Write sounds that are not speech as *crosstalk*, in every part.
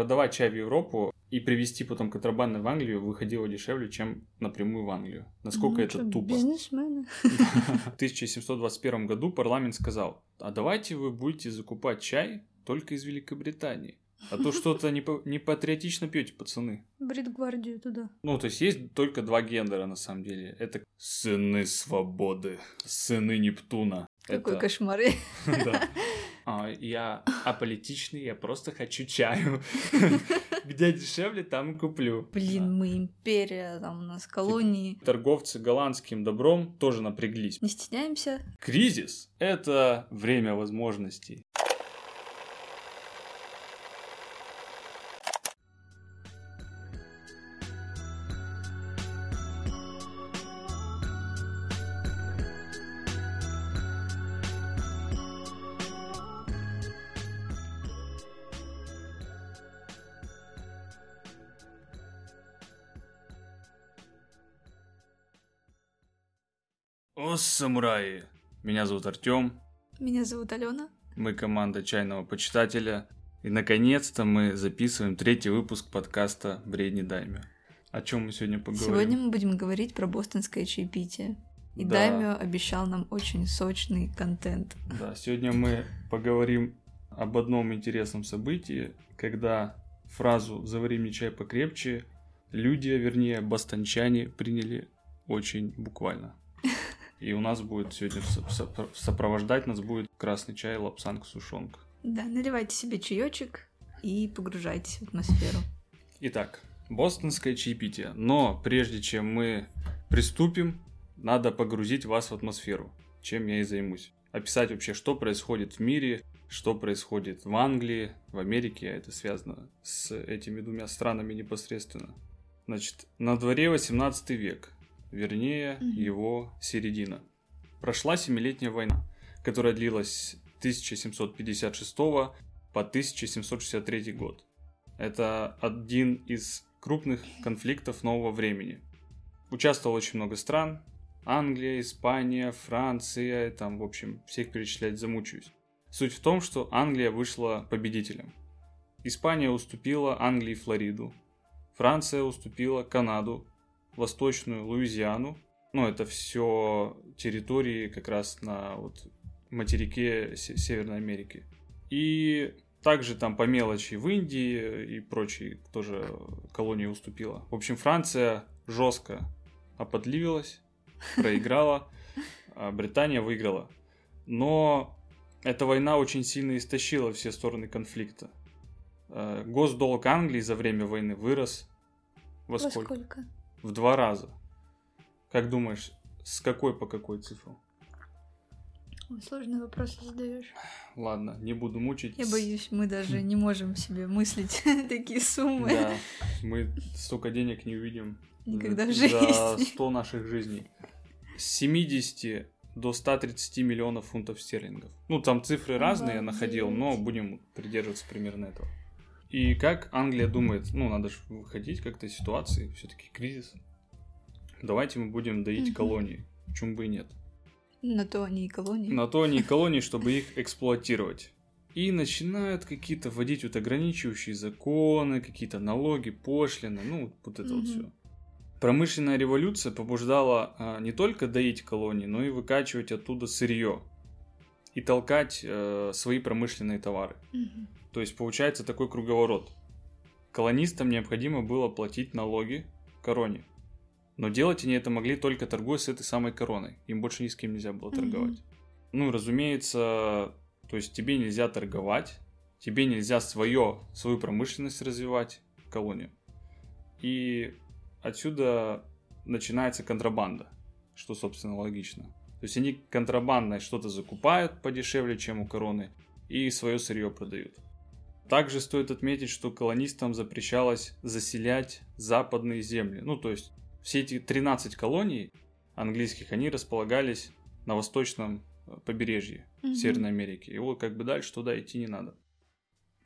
продавать чай в Европу и привезти потом контрабандно в Англию выходило дешевле, чем напрямую в Англию. Насколько Ну это чё, тупо. Бизнесмены. В 1721 году парламент сказал, а давайте вы будете закупать чай только из Великобритании. А то что-то не, по- не патриотично пьете, пацаны. Бритгвардию туда. Ну, то есть есть только два гендера на самом деле. Это сыны свободы, сыны Нептуна. Какой Это- кошмар. *laughs* Да. А, я аполитичный, я просто хочу чаю. *laughs* Где дешевле, там и куплю. Блин, мы империя, там у нас колонии. Торговцы голландским добром тоже напряглись. Не стесняемся. Кризис – это время возможностей. Самураи! Меня зовут Артем. Меня зовут Алена. Мы команда чайного почитателя. И наконец-то мы записываем третий выпуск подкаста «Бредни Дайме». О чем мы сегодня поговорим? Сегодня мы будем говорить про бостонское чаепитие. И Да. Даймио обещал нам очень сочный контент. Да, сегодня мы поговорим об одном интересном событии, когда фразу «завари мне чай покрепче» люди, вернее бастончане, приняли очень буквально. И у нас будет сегодня сопровождать нас будет красный чай лапсанг сушонка. Да, наливайте себе чаечек и погружайтесь в атмосферу. Итак, бостонское чаепитие. Но прежде чем мы приступим, надо погрузить вас в атмосферу, чем я и займусь. Описать вообще, что происходит в мире, что происходит в Англии, в Америке, а это связано с этими двумя странами непосредственно. Значит, на дворе 18 век, вернее, Мгм. его середина. Прошла Семилетняя война, которая длилась с 1756 по 1763 год. Это один из крупных конфликтов нового времени. Участвовало очень много стран. Англия, Испания, Франция, там, в общем, всех перечислять замучаюсь. Суть в том, что Англия вышла победителем. Испания уступила Англии Флориду. Франция уступила Канаду, Восточную Луизиану. Ну, это все территории как раз на вот материке Се- Северной Америки. И также там по мелочи в Индии и прочие тоже колонии уступила. В общем, Франция жестко оподливилась, проиграла, а Британия выиграла. Но эта война очень сильно истощила все стороны конфликта. Э, Госдолг Англии за время войны вырос во Во сколько? В два раза. Как думаешь, с какой по какой цифру? Сложные вопросы задаешь. Ладно, не буду мучить. Я боюсь, мы даже не можем себе мыслить *laughs* такие суммы. Да, мы столько денег не увидим Никогда в за жизни. 100 наших жизней. С 70 до 130 миллионов фунтов стерлингов. Ну, там цифры разные я находил, но будем придерживаться примерно этого. И как Англия думает, ну, надо же выходить как-то из ситуации, все-таки кризис. Давайте мы будем доить Мгм. колонии. Почему бы и нет? На то они и колонии. На то они и *laughs* колонии, чтобы их эксплуатировать. И начинают какие-то вводить вот ограничивающие законы, какие-то налоги, пошлины, ну, вот это вот Мгм. все. Промышленная революция побуждала а, не только доить колонии, но и выкачивать оттуда сырье и толкать э, свои промышленные товары. Мгм. То есть получается такой круговорот. Колонистам необходимо было платить налоги короне. Но делать они это могли только торгуя с этой самой короной. Им больше ни с кем нельзя было торговать. Ну, и, разумеется, то есть тебе нельзя торговать, тебе нельзя свое, свою промышленность развивать, колонию. И отсюда начинается контрабанда, что, собственно, логично. То есть они контрабандой что-то закупают подешевле, чем у короны, и свое сырье продают. Также стоит отметить, что колонистам запрещалось заселять западные земли. Ну, то есть все эти 13 колоний английских, они располагались на восточном э, побережье Мгм. Северной Америки. И вот как бы дальше туда идти не надо.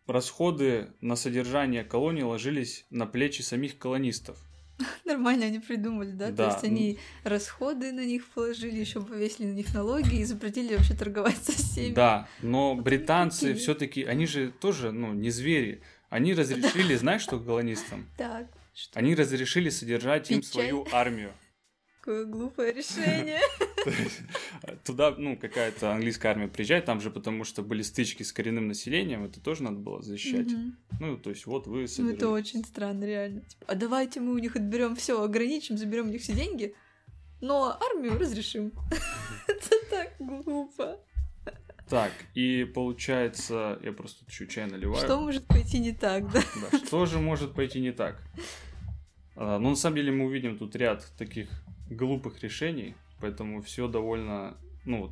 Расходы на содержание колоний ложились на плечи самих колонистов. *laughs* Нормально они придумали, да? Да. То есть они расходы на них положили, еще повесили на них налоги и запретили вообще торговать со всеми. Да, но Вот британцы все-таки, они же тоже, ну, не звери. Они *laughs* разрешили, знаешь, что колонистам? Так, что Они разрешили содержать им Пить чай? свою армию. Такое глупое решение. Туда, ну, какая-то английская армия приезжает, там же потому что были стычки с коренным населением, это тоже надо было защищать. Ну, то есть, вот вы Ну, это очень странно, реально. Типа, а давайте мы у них отберем все, ограничим, заберем у них все деньги, но армию разрешим. Это так глупо. Так, и получается, я просто чуть чай наливаю. Что может пойти не так, да? Да, что же может пойти не так? А, Ну, на самом деле, мы увидим тут ряд таких глупых решений, поэтому все довольно, ну,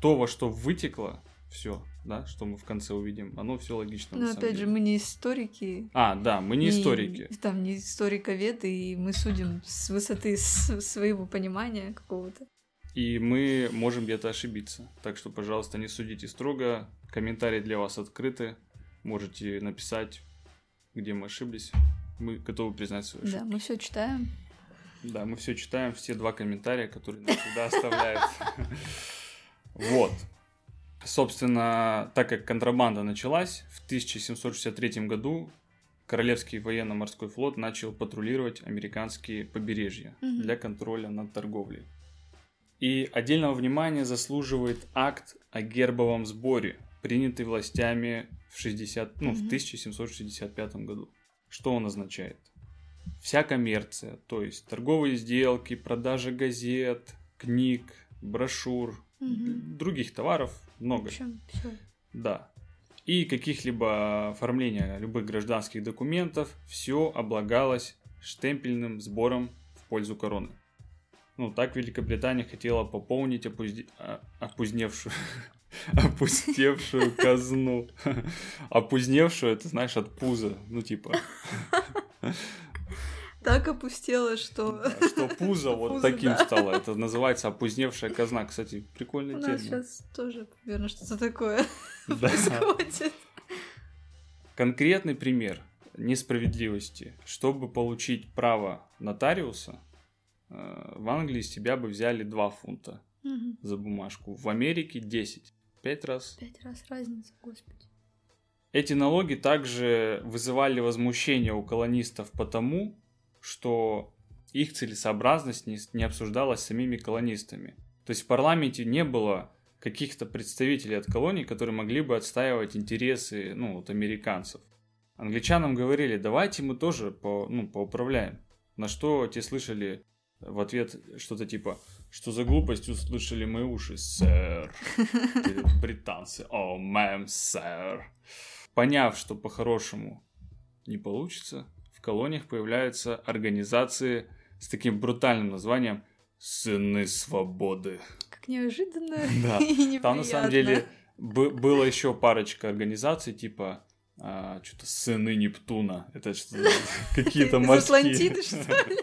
то, во что вытекло, все, да, что мы в конце увидим, оно все логично. Но самом опять же, деле. мы не историки. А, да, мы не историки. Там не историковеды, и мы судим с высоты своего понимания какого-то. И мы можем где-то ошибиться. Так что, пожалуйста, не судите строго. Комментарии для вас открыты. Можете написать, где мы ошиблись. Мы готовы признать свою ошибку. Да, мы все читаем. Да, мы все читаем, все два комментария, которые нам всегда оставляют. *laughs* Вот. Собственно, так как контрабанда началась, в 1763 году Королевский военно-морской флот начал патрулировать американские побережья для контроля над торговлей. И отдельного внимания заслуживает акт о гербовом сборе, принятый властями в, 60, ну, в Мгм. 1765 году. Что он означает? Вся коммерция, то есть торговые сделки, продажа газет, книг, брошюр, Мгм. других товаров В много. общем, все. Да. И каких-либо оформления любых гражданских документов, все облагалось штемпельным сбором в пользу короны. Ну, так Великобритания хотела пополнить опузде- а- опузневшую, *laughs* опустевшую казну. *laughs* Опузневшую, это знаешь, от пуза. Ну, типа, *laughs* Так опустело, что *laughs* что пузо вот таким стало. Это называется опузневшая казна. Кстати, у прикольный нас термин. сейчас тоже примерно что-то такое *laughs* происходит. Конкретный пример несправедливости. Чтобы получить право нотариуса, э, в Англии с тебя бы взяли 2 фунта за бумажку. В Америке 10. Пять раз. Пять раз разница, господи. Эти налоги также вызывали возмущение у колонистов потому, что их целесообразность не, не обсуждалась самими колонистами. То есть в парламенте не было каких-то представителей от колоний, которые могли бы отстаивать интересы ну, вот, американцев. Англичанам говорили, давайте мы тоже по, ну, поуправляем. На что те слышали в ответ что-то типа, что за глупость услышали мои уши, сэр. Британцы, о, мэм, сэр. Поняв, что по-хорошему не получится, колониях появляются организации с таким брутальным названием «Сыны свободы». Как неожиданно *laughs* Да. и неприятно. Там на самом деле бы- было еще парочка организаций, типа что-то «Сыны Нептуна». Это что *laughs* какие-то морские... Атлантиды, *laughs* что ли?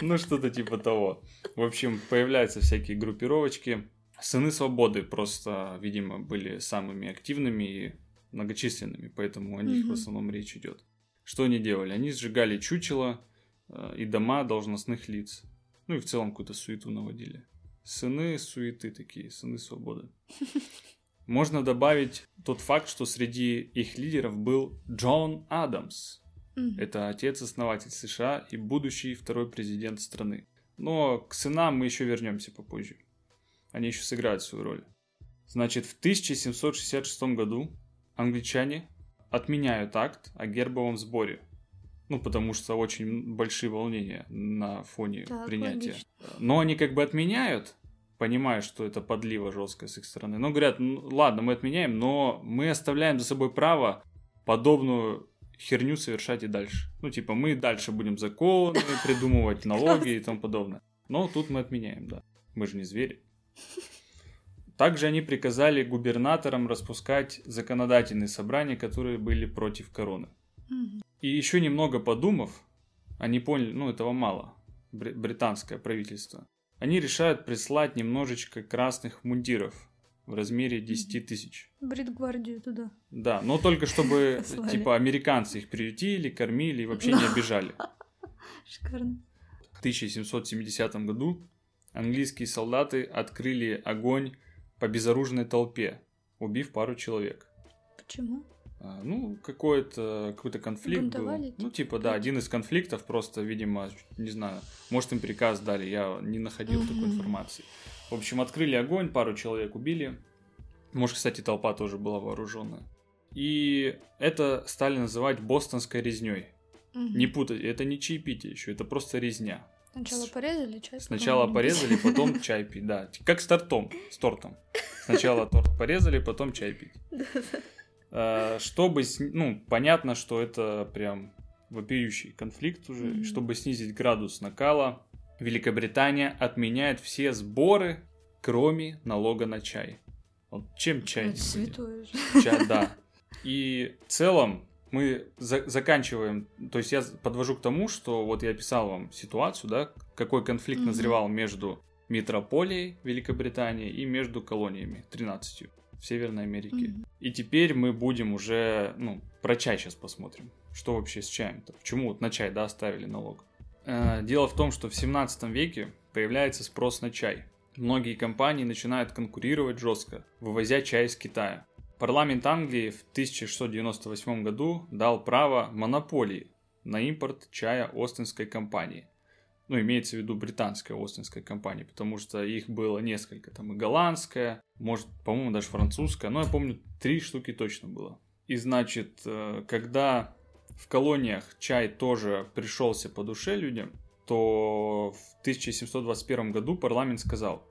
Ну, что-то типа того. В общем, появляются всякие группировочки. Сыны Свободы просто, видимо, были самыми активными и многочисленными, поэтому о них в основном речь идет. Что они делали? Они сжигали чучела э, и дома должностных лиц. Ну и в целом какую-то суету наводили. Сыны суеты такие, сыны свободы. *laughs* Можно добавить тот факт, что среди их лидеров был Джон Адамс, это отец-основатель США и будущий второй президент страны. Но к сынам мы еще вернемся попозже. Они еще сыграют свою роль. Значит, в 1766 году англичане отменяют акт о гербовом сборе. Ну, потому что очень большие волнения на фоне Так, принятия. логично. Но они как бы отменяют, понимая, что это подлива жесткая с их стороны. Но говорят, ну, ладно, мы отменяем, но мы оставляем за собой право подобную херню совершать и дальше. Ну, типа, мы дальше будем законы *laughs* придумывать, налоги и тому подобное. Но тут мы отменяем, да. Мы же не звери. *laughs* Также они приказали губернаторам распускать законодательные собрания, которые были против короны. И еще немного подумав, они поняли, ну этого мало, бри- британское правительство, они решают прислать немножечко красных мундиров в размере 10 тысяч. Бритгвардию туда. Да, но только чтобы, *laughs* Послали. типа, американцы их приютили, кормили и вообще не обижали. *laughs* Шикарно. В 1770 году английские солдаты открыли огонь по безоружной толпе, убив пару человек. Почему? А, Ну, какой-то какой-то конфликт Бунтовали, был. Ну, типа, типа, да, один из конфликтов просто, видимо, не знаю, может им приказ дали, я не находил такой Мгм. информации. В общем, открыли огонь, пару человек убили. Может, кстати, толпа тоже была вооруженная. И это стали называть бостонской резней. Мгм. Не путать, это не чаепитие еще, это просто резня. Сначала порезали чай. Сначала потом порезали, потом *laughs* чай пить, да. Как с тортом, с тортом. Сначала торт порезали, потом чай пить. Э, Чтобы, ну, понятно, что это прям вопиющий конфликт уже. Чтобы снизить градус накала, Великобритания отменяет все сборы, кроме налога на чай. Вот чем чай? Святое же. Ча- да. *laughs* И в целом мы за- заканчиваем, то есть я подвожу к тому, что вот я описал вам ситуацию, да, какой конфликт Мгм. назревал между метрополией Великобритании и между колониями 13 в Северной Америке. Мгм. И теперь мы будем уже, ну, про чай сейчас посмотрим. Что вообще с чаем-то? Почему вот на чай, да, ставили налог? Э, Дело в том, что в 17 веке появляется спрос на чай. Многие компании начинают конкурировать жестко, вывозя чай из Китая. Парламент Англии в 1698 году дал право монополии на импорт чая Остинской компании. Ну, имеется в виду британская Остинская компания, потому что их было несколько. Там и голландская, может, по-моему, даже французская. Но я помню, три штуки точно было. И значит, э, когда в колониях чай тоже пришелся по душе людям, то в 1721 году парламент сказал,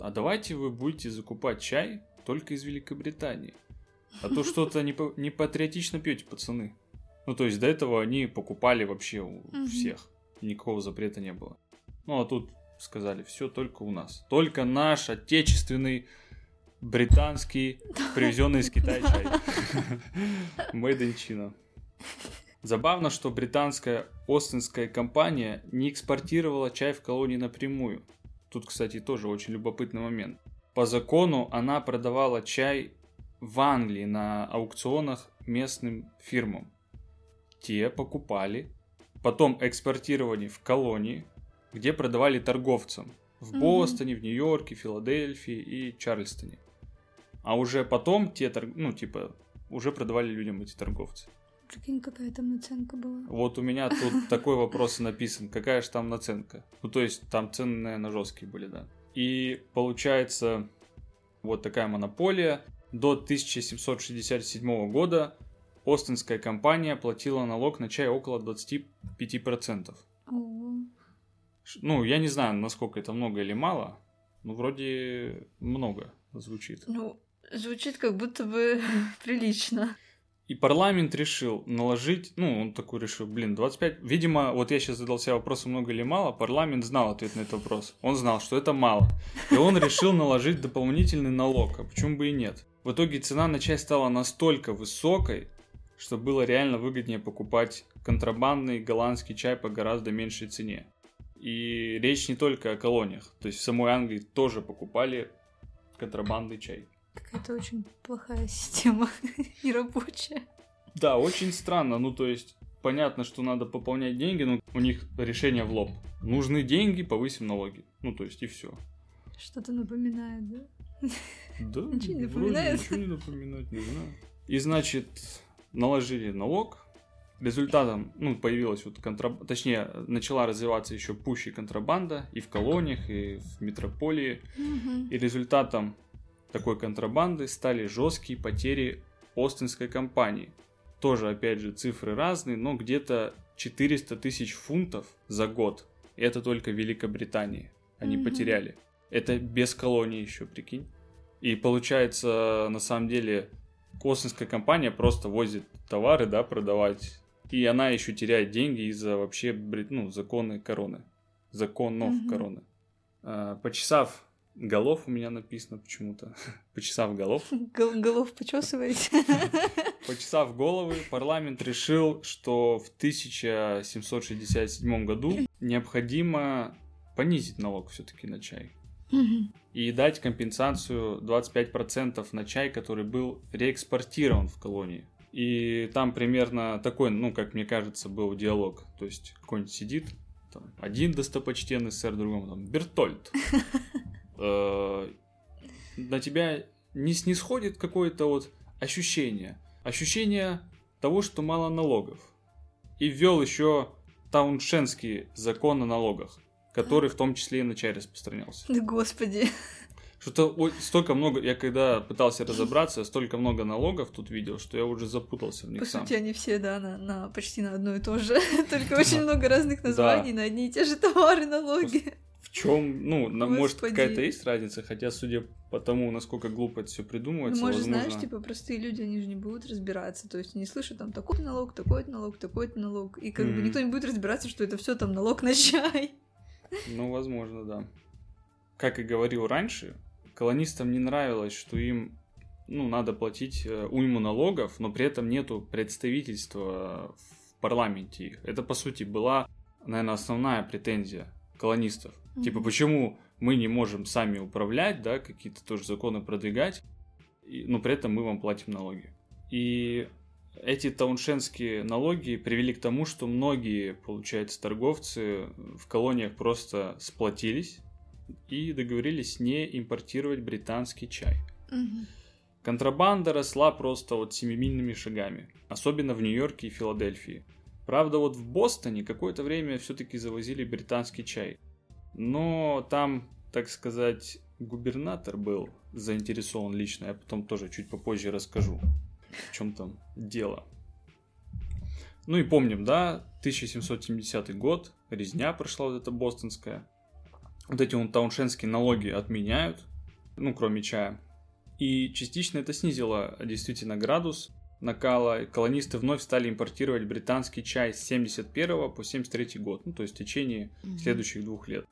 а давайте вы будете закупать чай только из Великобритании. А то что-то не, по- не патриотично пьете, пацаны. Ну, то есть до этого они покупали вообще у всех. Никакого запрета не было. Ну, а тут сказали, все только у нас. Только наш отечественный британский, привезенный из Китая чай. *laughs* Made in China. Забавно, что британская Остинская компания не экспортировала чай в колонии напрямую. Тут, кстати, тоже очень любопытный момент. По закону она продавала чай в Англии на аукционах местным фирмам. Те покупали, потом экспортировали в колонии, где продавали торговцам. В. Бостоне, в Нью-Йорке, Филадельфии и Чарльстоне. А уже потом те, торг- ну, типа, уже продавали людям эти торговцы. Прикинь, какая там наценка была. Вот у меня тут *laughs* такой вопрос написан. Какая же там наценка? Ну, то есть, там цены, наверное, жесткие были, да. И получается, вот такая монополия. До 1767 года Остинская компания платила налог на чай около 25%. О, Ш- Ну, я не знаю, насколько это много или мало. Ну, вроде много звучит. Ну, звучит как будто бы *laughs* прилично. И парламент решил наложить, ну, он такой решил, блин, 25... Видимо, вот я сейчас задал себе вопрос, много или мало, парламент знал ответ на этот вопрос. Он знал, что это мало. И он решил наложить дополнительный налог, а почему бы и нет. В итоге цена на чай стала настолько высокой, что было реально выгоднее покупать контрабандный голландский чай по гораздо меньшей цене. И речь не только о колониях, то есть в самой Англии тоже покупали контрабандный чай. Какая-то очень плохая система *laughs* и рабочая. Да, очень странно. Ну, то есть, понятно, что надо пополнять деньги, но у них решение в лоб. Нужны деньги, повысим налоги. Ну, то есть, и все. Что-то напоминает, да? Да, *laughs* Ничего не напоминает? Ничего не напоминать, не знаю. И, значит, наложили налог. Результатом, ну, появилась вот контрабанда, точнее, начала развиваться еще пуще контрабанда и в колониях, и в метрополии. И результатом такой контрабанды стали жесткие потери Остинской компании. Тоже, опять же, цифры разные, но где-то 400 тысяч фунтов за год. И это только в Великобритании они Мгм. потеряли. Это без колонии еще, прикинь. И получается, на самом деле, Остинская компания просто возит товары, да, продавать. И она еще теряет деньги из-за вообще, ну, законы короны. Законов Мгм. короны. А, почесав голов у меня написано почему-то. *laughs* Почесав голов. Гол- голов почесываете? *laughs* Почесав головы, парламент решил, что в 1767 году необходимо понизить налог все-таки на чай. И дать компенсацию 25% на чай, который был реэкспортирован в колонии. И там примерно такой, ну, как мне кажется, был диалог. То есть какой-нибудь сидит, там, один достопочтенный сэр, другому там, Бертольд. *laughs* Э, На тебя не снисходит какое-то вот ощущение, ощущение того, что мало налогов. И ввел еще тауншенский закон о налогах, который в том числе и на чай распространялся. Да господи. Что-то столько много, я когда пытался разобраться, столько много налогов тут видел, что я уже запутался в них По сам. сути, они все, да, на, на почти на одно и то же. *laughs* Только очень много разных названий на одни и те же товары, налоги. Чем, ну, на- может какая-то есть разница, хотя судя по тому, насколько глупо это все Ну, придумывается, может, возможно. знаешь, типа, простые люди, они же не будут разбираться. То есть они слышат там такой-то налог, такой-то налог, такой-то налог. И как бы Мгм. никто не будет разбираться, что это все там налог на чай. Ну, возможно, да. Как и говорил раньше, колонистам не нравилось, что им ну, надо платить э, уйму налогов, но при этом нету представительства в парламенте их. Это, по сути, была, наверное, основная претензия колонистов. Типа, Мгм. почему мы не можем сами управлять, да, какие-то тоже законы продвигать, но при этом мы вам платим налоги. И эти тауншенские налоги привели к тому, что многие, получается, торговцы в колониях просто сплотились и договорились не импортировать британский чай. Мгм. Контрабанда росла просто вот семимильными шагами, особенно в Нью-Йорке и Филадельфии. Правда, вот в Бостоне какое-то время все-таки завозили британский чай. Но там, так сказать, губернатор был заинтересован лично. Я потом тоже чуть попозже расскажу, в чем там дело. Ну и помним, да, 1770 год, резня прошла вот эта бостонская. Вот эти вон тауншенские налоги отменяют, ну, кроме чая. И частично это снизило действительно градус накала. Колонисты вновь стали импортировать британский чай с 71 по 73 год, ну, то есть в течение Мгм. следующих двух лет,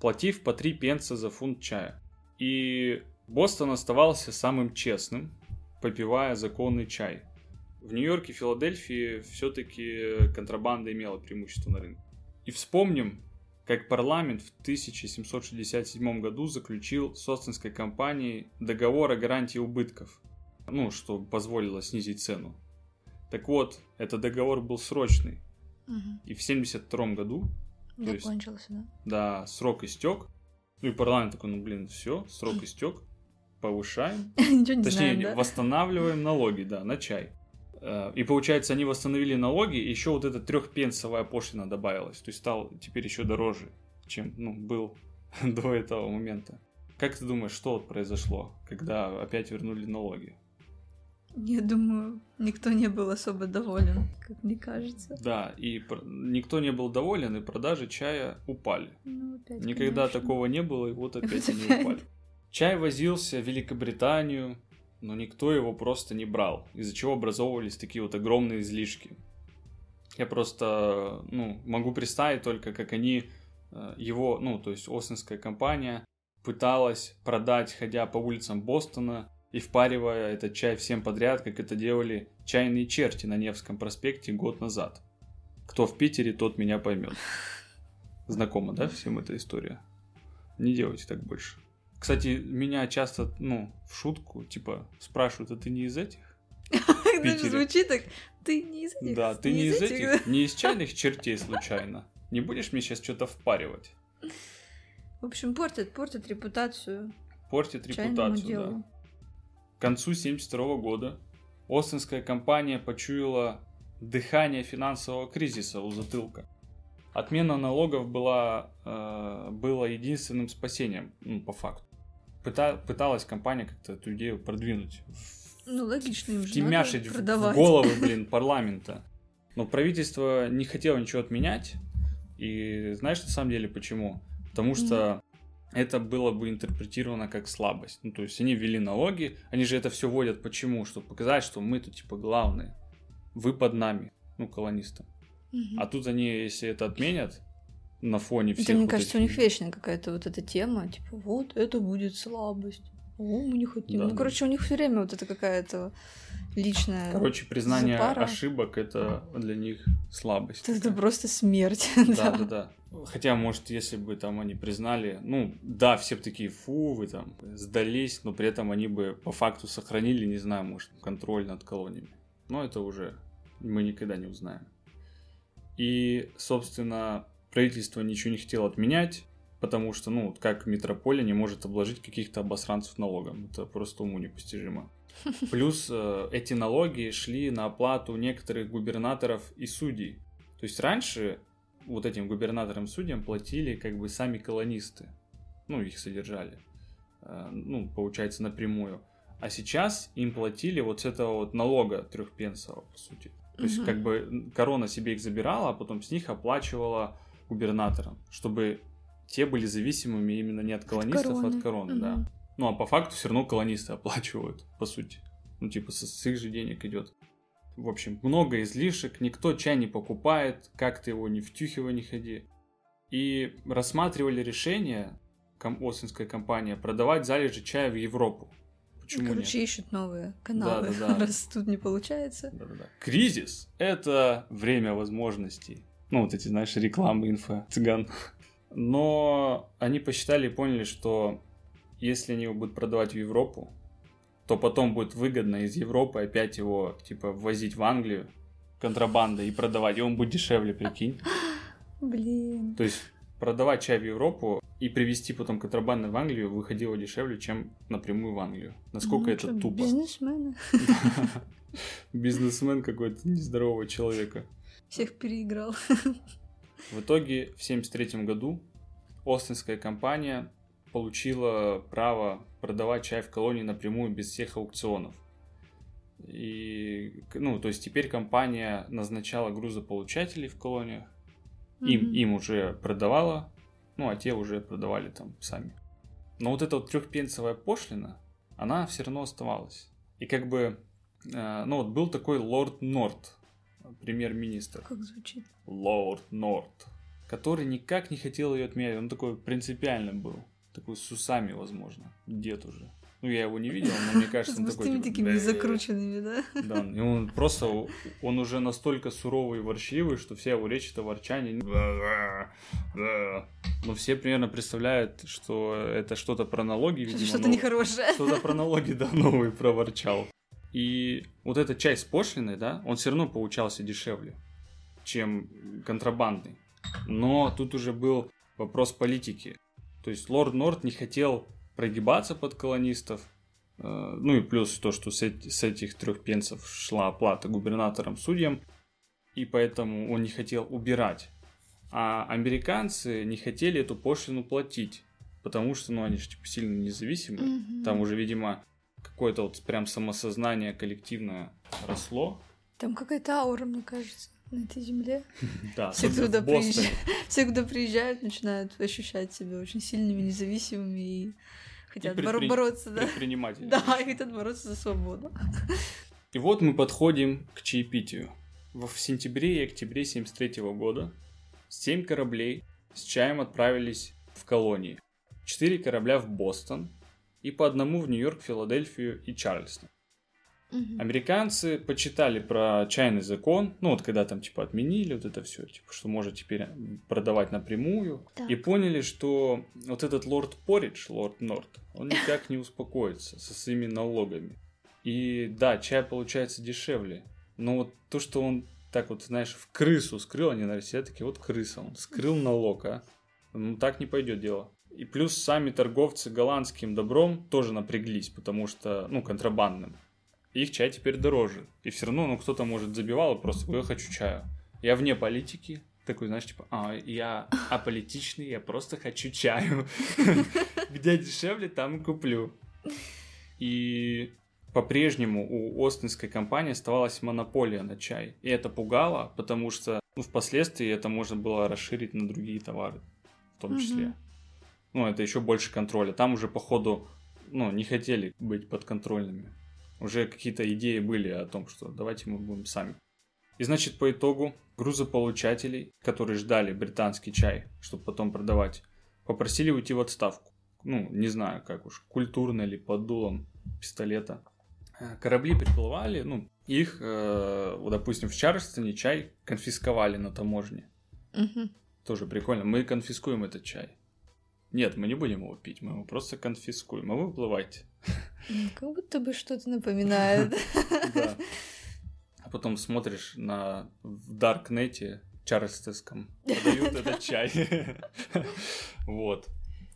платив по 3 пенса за фунт чая. И Бостон оставался самым честным, попивая законный чай. В Нью-Йорке и Филадельфии все-таки контрабанда имела преимущество на рынке. И вспомним, как парламент в 1767 году заключил с Остинской компанией договор о гарантии убытков, ну, что позволило снизить цену. Так вот, этот договор был срочный, Мгм. и в 1972 году Закончился, да? да, срок истек. Ну и парламент такой, ну блин, все, срок *laughs* истек, повышаем. *laughs* Ничего не Точнее, знаем, да? восстанавливаем *laughs* налоги, да, на чай. Э, И получается, они восстановили налоги, и еще вот эта трехпенсовая пошлина добавилась. То есть стал теперь еще дороже, чем ну, был до этого момента. Как ты думаешь, что вот произошло, когда опять вернули налоги? Я думаю, никто не был особо доволен, как мне кажется. Да, и пр- никто не был доволен, и продажи чая упали. Ну, опять, Никогда конечно. такого не было, и вот опять Вот они опять. упали. Чай возился в Великобританию, но никто его просто не брал, из-за чего образовывались такие вот огромные излишки. Я просто, ну, могу представить только, как они э, его, ну, то есть Остинская компания пыталась продать, ходя по улицам Бостона и впаривая этот чай всем подряд, как это делали чайные черти на Невском проспекте год назад. Кто в Питере, тот меня поймет. Знакома, да, всем эта история? Не делайте так больше. Кстати, меня часто, ну, в шутку, типа, спрашивают, а ты не из этих? *laughs* Когда же Питере. звучит так, ты не из этих. Да, ты не из этих, не из *laughs* чайных чертей случайно. Не будешь мне сейчас что-то впаривать? В общем, портят, портят репутацию Портит репутацию, да. К концу 72 года Остинская компания почуяла дыхание финансового кризиса у затылка. Отмена налогов была, э, было единственным спасением, ну, по факту. Пыта- пыталась компания как-то эту идею продвинуть, Ну, логично, им же надо в, в продавать. головы, блин, *laughs* парламента. Но правительство не хотело ничего отменять. И знаешь, на самом деле, почему? Потому что это было бы интерпретировано как слабость. Ну, то есть они ввели налоги, они же это все вводят почему? Чтобы показать, что мы тут, типа, главные. Вы под нами, ну, колонистам. Мгм. А тут они, если это отменят, на фоне всех Это, мне вот кажется, у этих- них вечная какая-то вот эта тема, типа, вот, это будет слабость. О, мы не хотим. Да, ну, да. короче, у них все время вот это какая-то личная... Короче, признание Запара. ошибок это для них слабость. это такая. просто смерть. *laughs* Да, да, да. Хотя, может, если бы там они признали, ну, да, все бы такие, фу, вы там сдались, но при этом они бы по факту сохранили, не знаю, может, контроль над колониями. Но это уже мы никогда не узнаем. И, собственно, правительство ничего не хотело отменять, потому что, ну, как метрополия не может обложить каких-то обосранцев налогом. Это просто уму непостижимо. *laughs* Плюс э, эти налоги шли на оплату некоторых губернаторов и судей. То есть раньше вот этим губернаторам судьям платили как бы сами колонисты. Ну, их содержали. Э, ну, получается, напрямую. А сейчас им платили вот с этого вот налога трехпенсового, по сути. То есть, Мгм. как бы корона себе их забирала, а потом с них оплачивала губернаторам, чтобы те были зависимыми именно не от колонистов, а короны. от короны, да. Мгм. Ну, а по факту все равно колонисты оплачивают, по сути. Ну, типа, со- с их же денег идет. В общем, много излишек, никто чай не покупает, как ты его не втюхивай, не ходи. И рассматривали решение, ком- Остинская компания, продавать залежи чая в Европу. Почему Короче, нет? ищут новые каналы, Да-да-да. *laughs* раз тут не получается. Да-да-да. Кризис – это время возможностей. Ну, вот эти, знаешь, рекламы, инфо, цыган. Но они посчитали и поняли, что если они его будут продавать в Европу, то потом будет выгодно из Европы опять его, типа, ввозить в Англию контрабандой и продавать, и он будет дешевле, прикинь. *laughs* Блин. То есть продавать чай в Европу и привезти потом контрабандой в Англию выходило дешевле, чем напрямую в Англию. Насколько Ну, это чё, тупо. Бизнесмены. *laughs* Бизнесмен какой-то нездорового человека. Всех переиграл. *laughs* В итоге в 1973 году Остинская компания получила право продавать чай в колонии напрямую без всех аукционов. И, ну, то есть теперь компания назначала грузополучателей в колониях, им, Мгм. им уже продавала, ну, а те уже продавали там сами. Но вот эта вот трехпенсовая пошлина, она все равно оставалась. И как бы, э, ну, вот был такой лорд Норт, премьер-министр. Как звучит? Лорд Норт, который никак не хотел ее отменять. Он такой принципиальный был. Такой с усами, возможно. Дед уже. Ну, я его не видел, но мне кажется, С он такой... густыми типа, такими закрученными, да? Да, и он просто, он уже настолько суровый и ворчливый, что вся его речь это ворчание. Но все примерно представляют, что это что-то про налоги, видимо. Что-то нехорошее. Что-то про налоги, да, новый проворчал. И вот эта часть с пошлиной, да, он все равно получался дешевле, чем контрабандный. Но тут уже был вопрос политики. То есть лорд Норт не хотел прогибаться под колонистов. Э, Ну и плюс то, что с, эти- с этих трех пенсов шла оплата губернаторам, судьям. И поэтому он не хотел убирать. А американцы не хотели эту пошлину платить. Потому что, ну, они же типа сильно независимые. Мгм. Там уже, видимо, какое-то вот прям самосознание коллективное росло. Там какая-то аура, мне кажется, на этой земле. *laughs* Да, Все, кто туда приезжают, *laughs* все, кто приезжают, начинают ощущать себя очень сильными, независимыми и хотят боро- предпри- бороться, да? Предприниматели. Да, и хотят бороться за свободу. *laughs* И вот мы подходим к чаепитию. В в сентябре и октябре 73 года семь кораблей с чаем отправились в колонии. Четыре корабля в Бостон и по одному в Нью-Йорк, Филадельфию и Чарльстон. Американцы почитали про чайный закон, ну вот когда там типа отменили вот это все, типа что можно теперь продавать напрямую, Так. и поняли, что вот этот лорд Поридж, лорд Норт, он никак не успокоится со своими налогами. И да, чай получается дешевле, но вот то, что он так вот, знаешь, в крысу скрыл, они на все такие, вот крыса, он скрыл налог, а? Ну так не пойдет дело. И плюс сами торговцы голландским добром тоже напряглись, потому что, ну, контрабандным их чай теперь дороже. И все равно, ну, кто-то, может, забивал просто, «Ой, я хочу чаю. Я вне политики, такой, знаешь, типа, а, я аполитичный, я просто хочу чаю. *laughs* Где дешевле, там и куплю. И по-прежнему у Остинской компании оставалась монополия на чай. И это пугало, потому что ну, впоследствии это можно было расширить на другие товары в том числе. Ну, это еще больше контроля. Там уже, походу, ну, не хотели быть подконтрольными. Уже какие-то идеи были о том, что давайте мы будем сами. И значит, по итогу грузополучателей, которые ждали британский чай, чтобы потом продавать, попросили уйти в отставку. Ну, не знаю, как уж, культурно или под дулом пистолета. Э, Корабли приплывали, ну, их, э, вот, допустим, в Чарльстоне чай конфисковали на таможне. Мгм. Тоже прикольно. Мы конфискуем этот чай. Нет, мы не будем его пить, мы его просто конфискуем, а вы выплывайте. М, Как будто бы что-то напоминает. *laughs* Да. А потом смотришь на в Даркнете Чарльстонском продают *laughs* этот чай. *laughs* Вот.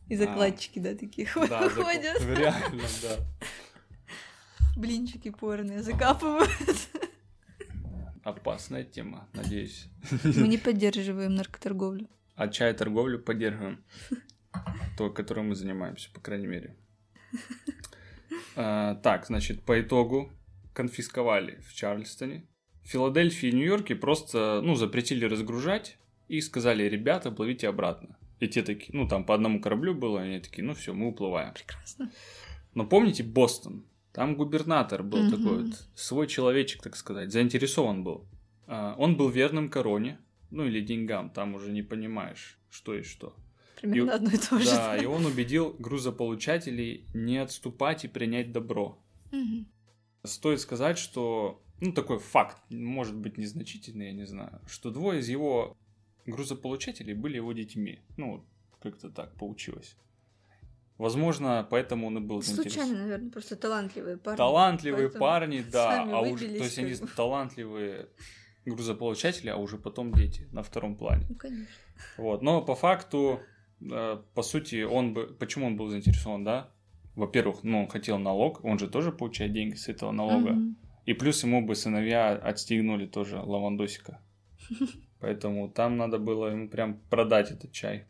И закладчики, да, такие Да, ходят. закон- Реально, да. Блинчики порные закапывают. Опасная тема, надеюсь. Мы не поддерживаем наркоторговлю. А чай торговлю поддерживаем. То, которым мы занимаемся, по крайней мере. А, так, значит, по итогу конфисковали в Чарльстоне. В Филадельфии и Нью-Йорке просто, ну, запретили разгружать и сказали, ребята, плывите обратно. И те такие, ну, там по одному кораблю было, и они такие, ну, все, мы уплываем. Прекрасно. Но помните Бостон? Там губернатор был Мгм. такой вот, свой человечек, так сказать, заинтересован был. А, Он был верным короне, ну или деньгам, там уже не понимаешь, что и что. Примерно И- одно и то же. Да, и он убедил грузополучателей не отступать и принять добро. Мгм. Стоит сказать, что, ну, такой факт, может быть, незначительный, я не знаю, что двое из его грузополучателей были его детьми. Ну, как-то так получилось. Возможно, поэтому он и был заинтересован. Случайно, наверное, просто талантливые парни. Талантливые парни, *laughs* да, а уже, то есть они талантливые грузополучатели, а уже потом дети на втором плане. Ну, конечно. Вот, но по факту, по сути, он бы, почему он был заинтересован, да? Во-первых, ну, он хотел налог, он же тоже получает деньги с этого налога. Мгм. И плюс ему бы сыновья отстегнули тоже лавандосика. *laughs* Поэтому там надо было ему прям продать этот чай.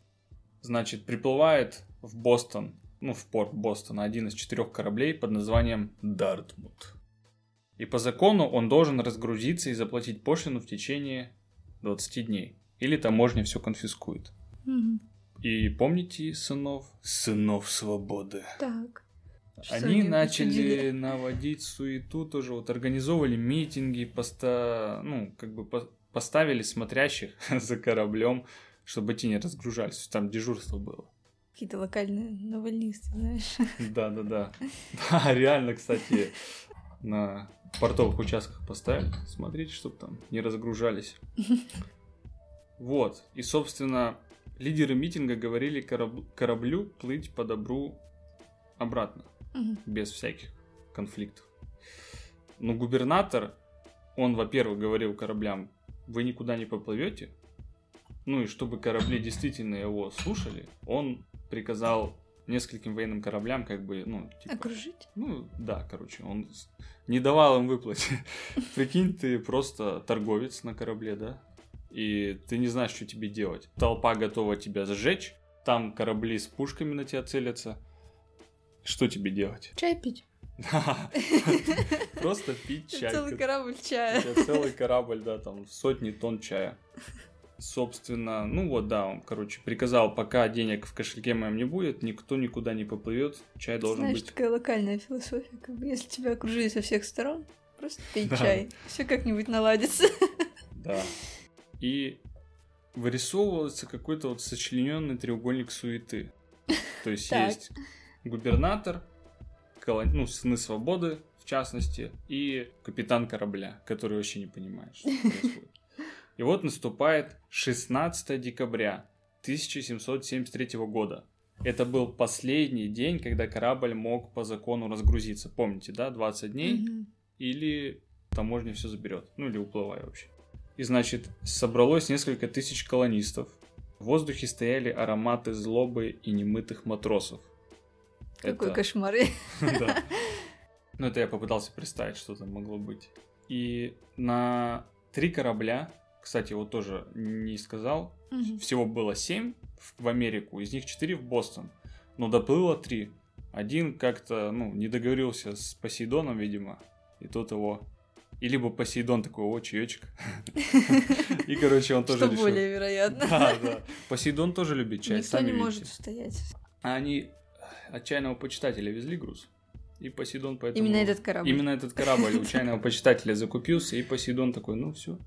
Значит, приплывает в Бостон, ну, в порт Бостона, один из четырех кораблей под названием Дартмут. И по закону он должен разгрузиться и заплатить пошлину в течение 20 дней. Или таможня все конфискует. Мгм. И помните сынов? Сынов свободы. Так. Что Они начали учудили? наводить суету тоже, вот организовывали митинги, поста... ну, как бы по- поставили смотрящих *laughs* за кораблем, чтобы те не разгружались. Там дежурство было. Какие-то локальные навальнисты, знаешь. *laughs* Да-да-да. Да, реально, кстати, на портовых участках поставили. Смотрите, чтобы там не разгружались. *laughs* Вот. И, собственно, лидеры митинга говорили кораб- кораблю плыть по добру обратно. Мгм. без всяких конфликтов. Но губернатор, он, во-первых, говорил кораблям, вы никуда не поплывете. Ну и чтобы корабли *clears throat* действительно его слушали, он приказал нескольким военным кораблям как бы, ну, типа... Окружить? Ну, да, короче, он не давал им выплыть. *laughs* Прикинь, ты просто торговец на корабле, да? И ты не знаешь, что тебе делать. Толпа готова тебя сжечь, там корабли с пушками на тебя целятся. Что тебе делать? *laughs* Чай пить. Просто пить чай. Целый корабль чая. целый корабль, да, там сотни тонн чая. Собственно, ну вот, да, он, короче, приказал, пока денег в кошельке моем не будет, никто никуда не поплывет, чай должен Знаешь, быть. такая локальная философия. Как бы, если тебя окружили со всех сторон, просто пей *laughs* чай. Все как-нибудь наладится. Да. И вырисовывался какой-то вот сочлененный треугольник суеты. *laughs* То есть есть губернатор, ну, сыны свободы, в частности, и капитан корабля, который вообще не понимает, что происходит. И вот наступает 16 декабря 1773 года. Это был последний день, когда корабль мог по закону разгрузиться. Помните, да, 20 дней? Или таможня все заберет, ну или уплывай вообще. И значит, собралось несколько тысяч колонистов. В воздухе стояли ароматы злобы и немытых матросов. Какой Это- кошмар. *laughs* да. Ну, это я попытался представить, что там могло быть. И на три корабля, кстати, вот тоже не сказал, Мгм. всего было семь в в Америку, из них четыре в Бостон. Но доплыло три. Один как-то, ну, не договорился с Посейдоном, видимо, и тот его... И либо Посейдон такой, о, чаечек. *laughs* И, короче, он тоже Что решил... более вероятно. Да, да. Посейдон тоже любит чай, Никто не может устоять. А они от чайного почитателя везли груз. И Посейдон поэтому... Именно этот корабль. Именно этот корабль у чайного почитателя закупился, и Посейдон такой, ну все.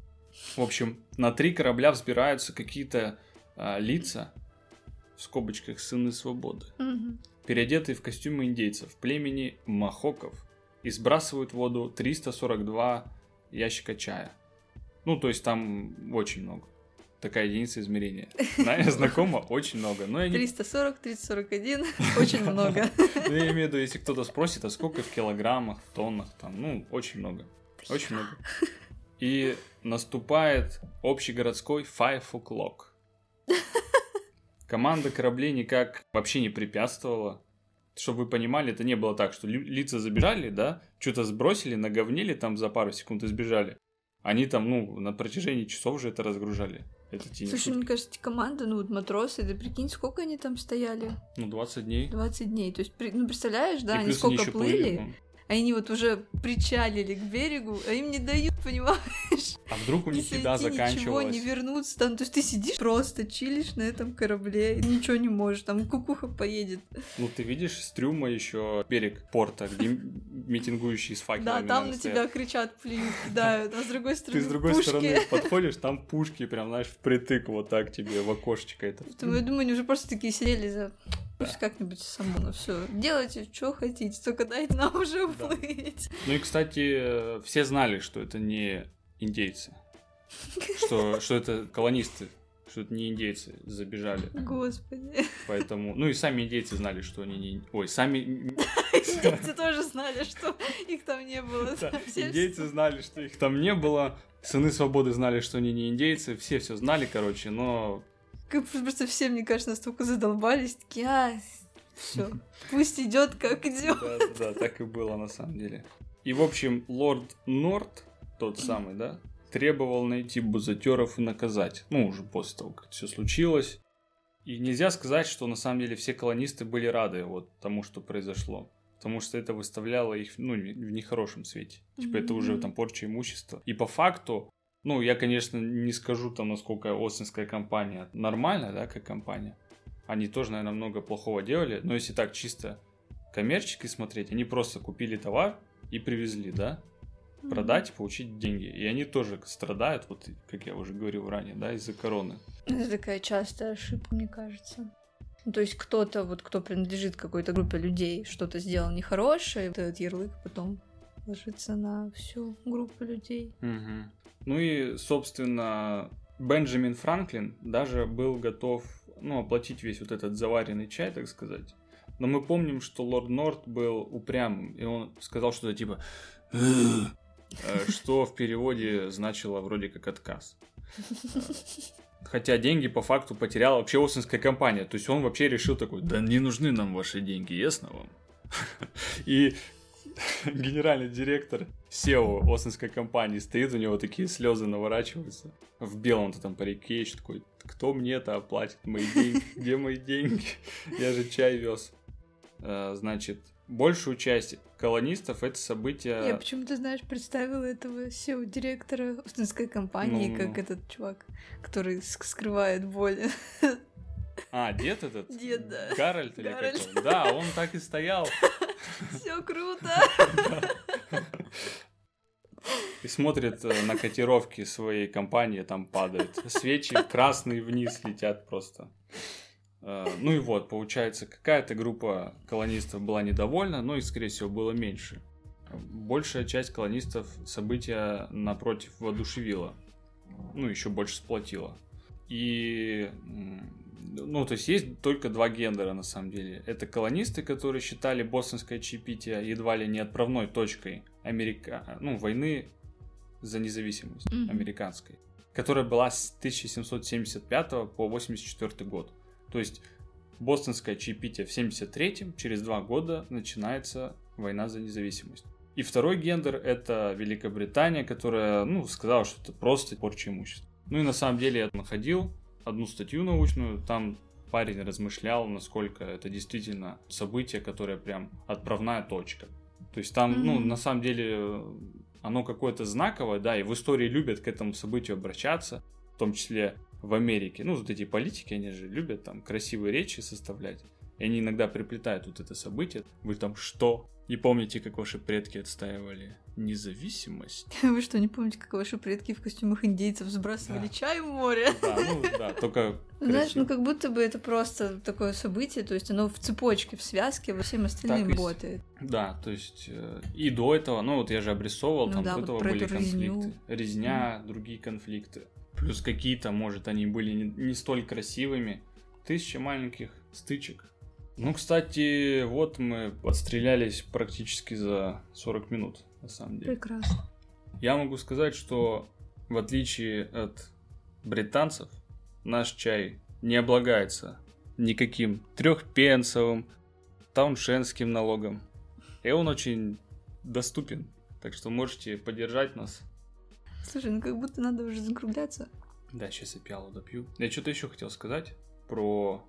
В общем, на три корабля взбираются какие-то а, лица, в скобочках сыны свободы, переодетые в костюмы индейцев племени Махоков, и сбрасывают в воду 342 ящика чая. Ну, то есть там очень много. Такая единица измерения. *laughs* Знаешь, знакомо? Очень много. Но я не 340, 341, очень много. *laughs* Ну, я имею в виду, если кто-то спросит, а сколько в килограммах, в тоннах, там, ну, очень много. Очень много. И наступает общегородской five o'clock. *laughs* Команда кораблей никак вообще не препятствовала. Чтобы вы понимали, это не было так, что ли- лица забежали, да, что-то сбросили, наговнили там за пару секунд и сбежали. Они там, ну, на протяжении часов же это разгружали. Это Слушай, шутки. мне кажется, эти команды, ну вот матросы, да прикинь, сколько они там стояли? Ну, 20 дней. 20 дней. То есть, ну представляешь, да, И они сколько ещё плыли, ну. А они вот уже причалили к берегу, а им не дают, понимаешь? А вдруг у них Если еда идти ничего заканчивалась? не вернуться, там, то есть ты сидишь просто, чилишь на этом корабле, ничего не можешь, там кукуха поедет. Ну, ты видишь с трюма еще берег порта, где митингующие с факелами. Да, там на тебя кричат, плюют, кидают, а с другой стороны Ты с другой стороны подходишь, там пушки прям, знаешь, впритык вот так тебе в окошечко это. Поэтому я думаю, они уже просто такие сидели за... Пусть как-нибудь само, ну все. Делайте, что хотите, только дайте нам уже Да. уплыть. Ну и, кстати, э, все знали, что это не индейцы. Что, что это колонисты, что это не индейцы забежали. Господи. Поэтому, ну и сами индейцы знали, что они не... Ой, сами... *laughs* Индейцы тоже знали, что их там не было. Да, Индейцы знали, что их там не было. Сыны свободы знали, что они не индейцы. Все все знали, короче, но просто все, мне кажется, настолько задолбались, такие, а, все, *laughs* пусть идет как идет. Да, да, так и было на самом деле. И, в общем, лорд Норт, тот самый, да, требовал найти бузатеров и наказать. Ну, уже после того, как все случилось. И нельзя сказать, что на самом деле все колонисты были рады вот тому, что произошло. Потому что это выставляло их, ну, в нехорошем свете. Типа, это уже там порча имущества. И по факту, ну, я, конечно, не скажу там, насколько Остинская компания нормальная, да, как компания. Они тоже, наверное, много плохого делали. Но если так чисто коммерчески смотреть, они просто купили товар и привезли, да, продать и получить деньги. И они тоже страдают, вот как я уже говорил ранее, да, из-за короны. Это такая частая ошибка, мне кажется. Ну, То есть кто-то, вот кто принадлежит какой-то группе людей, что-то сделал нехорошее, вот этот ярлык потом ложится на всю группу людей. Мгм. Ну и, собственно, Бенджамин Франклин даже был готов, ну, оплатить весь вот этот заваренный чай, так сказать. Но мы помним, что лорд Норт был упрямым, и он сказал что-то типа э, что в переводе значило вроде как отказ. Э, Хотя деньги по факту потеряла вообще Остинская компания. То есть он вообще решил такой, да не нужны нам ваши деньги, ясно вам? *laughs* И *laughs* генеральный директор SEO Остинской компании стоит, у него такие слезы наворачиваются. В белом-то там парике еще такой, кто мне это оплатит мои деньги? *laughs* Где мои деньги? Я же чай вез. Э, Значит, большую часть колонистов это событие... Я почему-то, знаешь, представила этого CEO-директора Ост-Индской компании, Ну, как ну. этот чувак, который ск- скрывает боль. А, дед этот? Дед, да. Гарольд или Гарольд. как? Да, он так и стоял. *laughs* Все круто. И смотрит э, на котировки своей компании, там падают. Свечи красные вниз летят просто. Э, Ну и вот, получается, какая-то группа колонистов была недовольна, но их, скорее всего, было меньше. Большая часть колонистов события напротив воодушевила. Ну, еще больше сплотила. И, ну, то есть есть только два гендера, на самом деле. Это колонисты, которые считали бостонское чаепитие едва ли не отправной точкой Америка... ну, войны за независимость Мгм. американской, которая была с 1775 по 84 год. То есть бостонское чаепитие в 73-м, через два года начинается война за независимость. И второй гендер — это Великобритания, которая, ну, сказала, что это просто порча имущества. Ну и на самом деле я находил одну статью научную, там парень размышлял, насколько это действительно событие, которое прям отправная точка. То есть там, ну, Мгм. на самом деле, э, оно какое-то знаковое, да, и в истории любят к этому событию обращаться, в том числе в Америке. Ну, вот эти политики, они же любят там красивые речи составлять. И они иногда приплетают вот это событие. Вы там что? Не помните, как ваши предки отстаивали независимость? *laughs* Вы что, не помните, как ваши предки в костюмах индейцев сбрасывали Да. чай в море? Да, ну *laughs* да, только Знаешь, ну как будто бы это просто такое событие, то есть оно в цепочке, в связке во всем остальным Так работает. Да, то есть э, и до этого, ну вот я же обрисовывал, Ну там да, до вот этого были эту резню. конфликты. Резня, другие конфликты. Плюс какие-то, может, они были не, не столь красивыми. Тысяча маленьких стычек. Ну, кстати, вот мы отстрелялись практически за 40 минут, на самом деле. Прекрасно. Я могу сказать, что в отличие от британцев, наш чай не облагается никаким трехпенсовым, тауншенским налогом. И он очень доступен. Так что можете поддержать нас. Слушай, ну как будто надо уже закругляться. Да, сейчас я пиалу допью. Я что-то еще хотел сказать про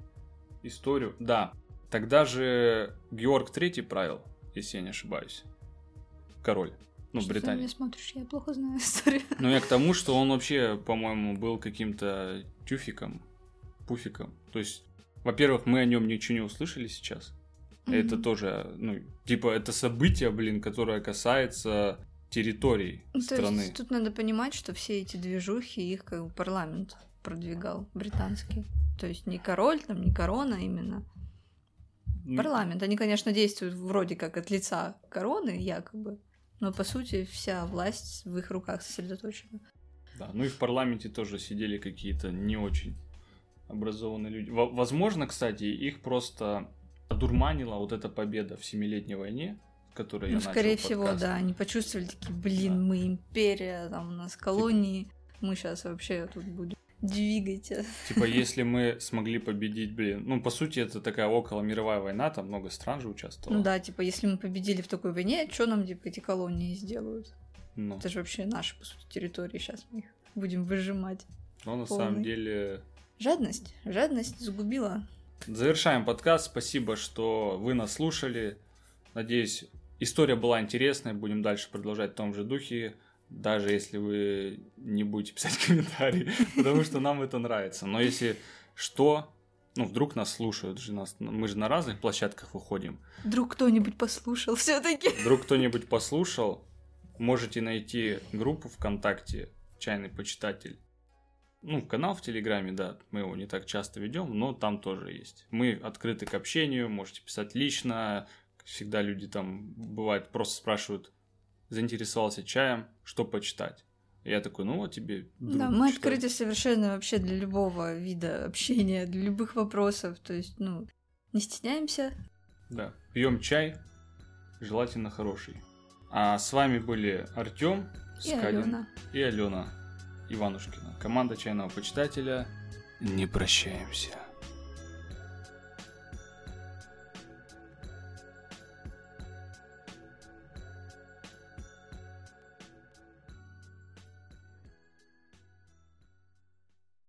историю. Да, тогда же Георг Третий правил, если я не ошибаюсь. Король. Ну, Что Британия. ты на меня смотришь? Я плохо знаю историю. Ну, я к тому, что он вообще, по-моему, был каким-то тюфиком, пуфиком. То есть, во-первых, мы о нем ничего не услышали сейчас. Это Мгм. тоже, ну, типа, это событие, блин, которое касается территорий Ну, То страны. есть тут надо понимать, что все эти движухи их как бы парламент продвигал, британский. То есть не король, там, не корона именно. Парламент. Они, конечно, действуют вроде как от лица короны, якобы. Но по сути вся власть в их руках сосредоточена. Да, ну и в парламенте тоже сидели какие-то не очень образованные люди. Во- возможно, кстати, их просто одурманила вот эта победа в Семилетней войне, которой я ну, начал скорее всего, подкаст. да. Они почувствовали такие, блин, Да. мы империя, там у нас колонии, мы сейчас вообще тут будем. Двигайте. Типа, *laughs* если мы смогли победить, блин, ну, по сути, это такая около мировая война, там много стран же участвовало. Ну да, типа, если мы победили в такой войне, что нам, типа, эти колонии сделают? Ну, Это же вообще наши, по сути, территории. Сейчас мы их будем выжимать. но на полный. самом деле... Жадность. Жадность загубила. Завершаем подкаст. Спасибо, что вы нас слушали. Надеюсь, история была интересная. Будем дальше продолжать в том же духе. Даже если вы не будете писать комментарии, *laughs* потому что нам это нравится. Но если что, ну, вдруг нас слушают же нас, мы же на разных площадках выходим. Вдруг кто-нибудь послушал все-таки. Вдруг кто-нибудь послушал, можете найти группу ВКонтакте «Чайный почитатель». Ну, канал в Телеграме, да, мы его не так часто ведем, но там тоже есть. Мы открыты к общению, можете писать лично. Всегда люди там, бывает, просто спрашивают, заинтересовался чаем, что почитать. Я такой, ну вот тебе. друг, Да, мы читай». открыты совершенно вообще для любого вида общения, для любых вопросов. То есть, ну, не стесняемся. Да, пьем чай, желательно хороший. А с вами были Артем, И Алена. и Алена Иванушкина. Команда чайного почитателя. Не прощаемся.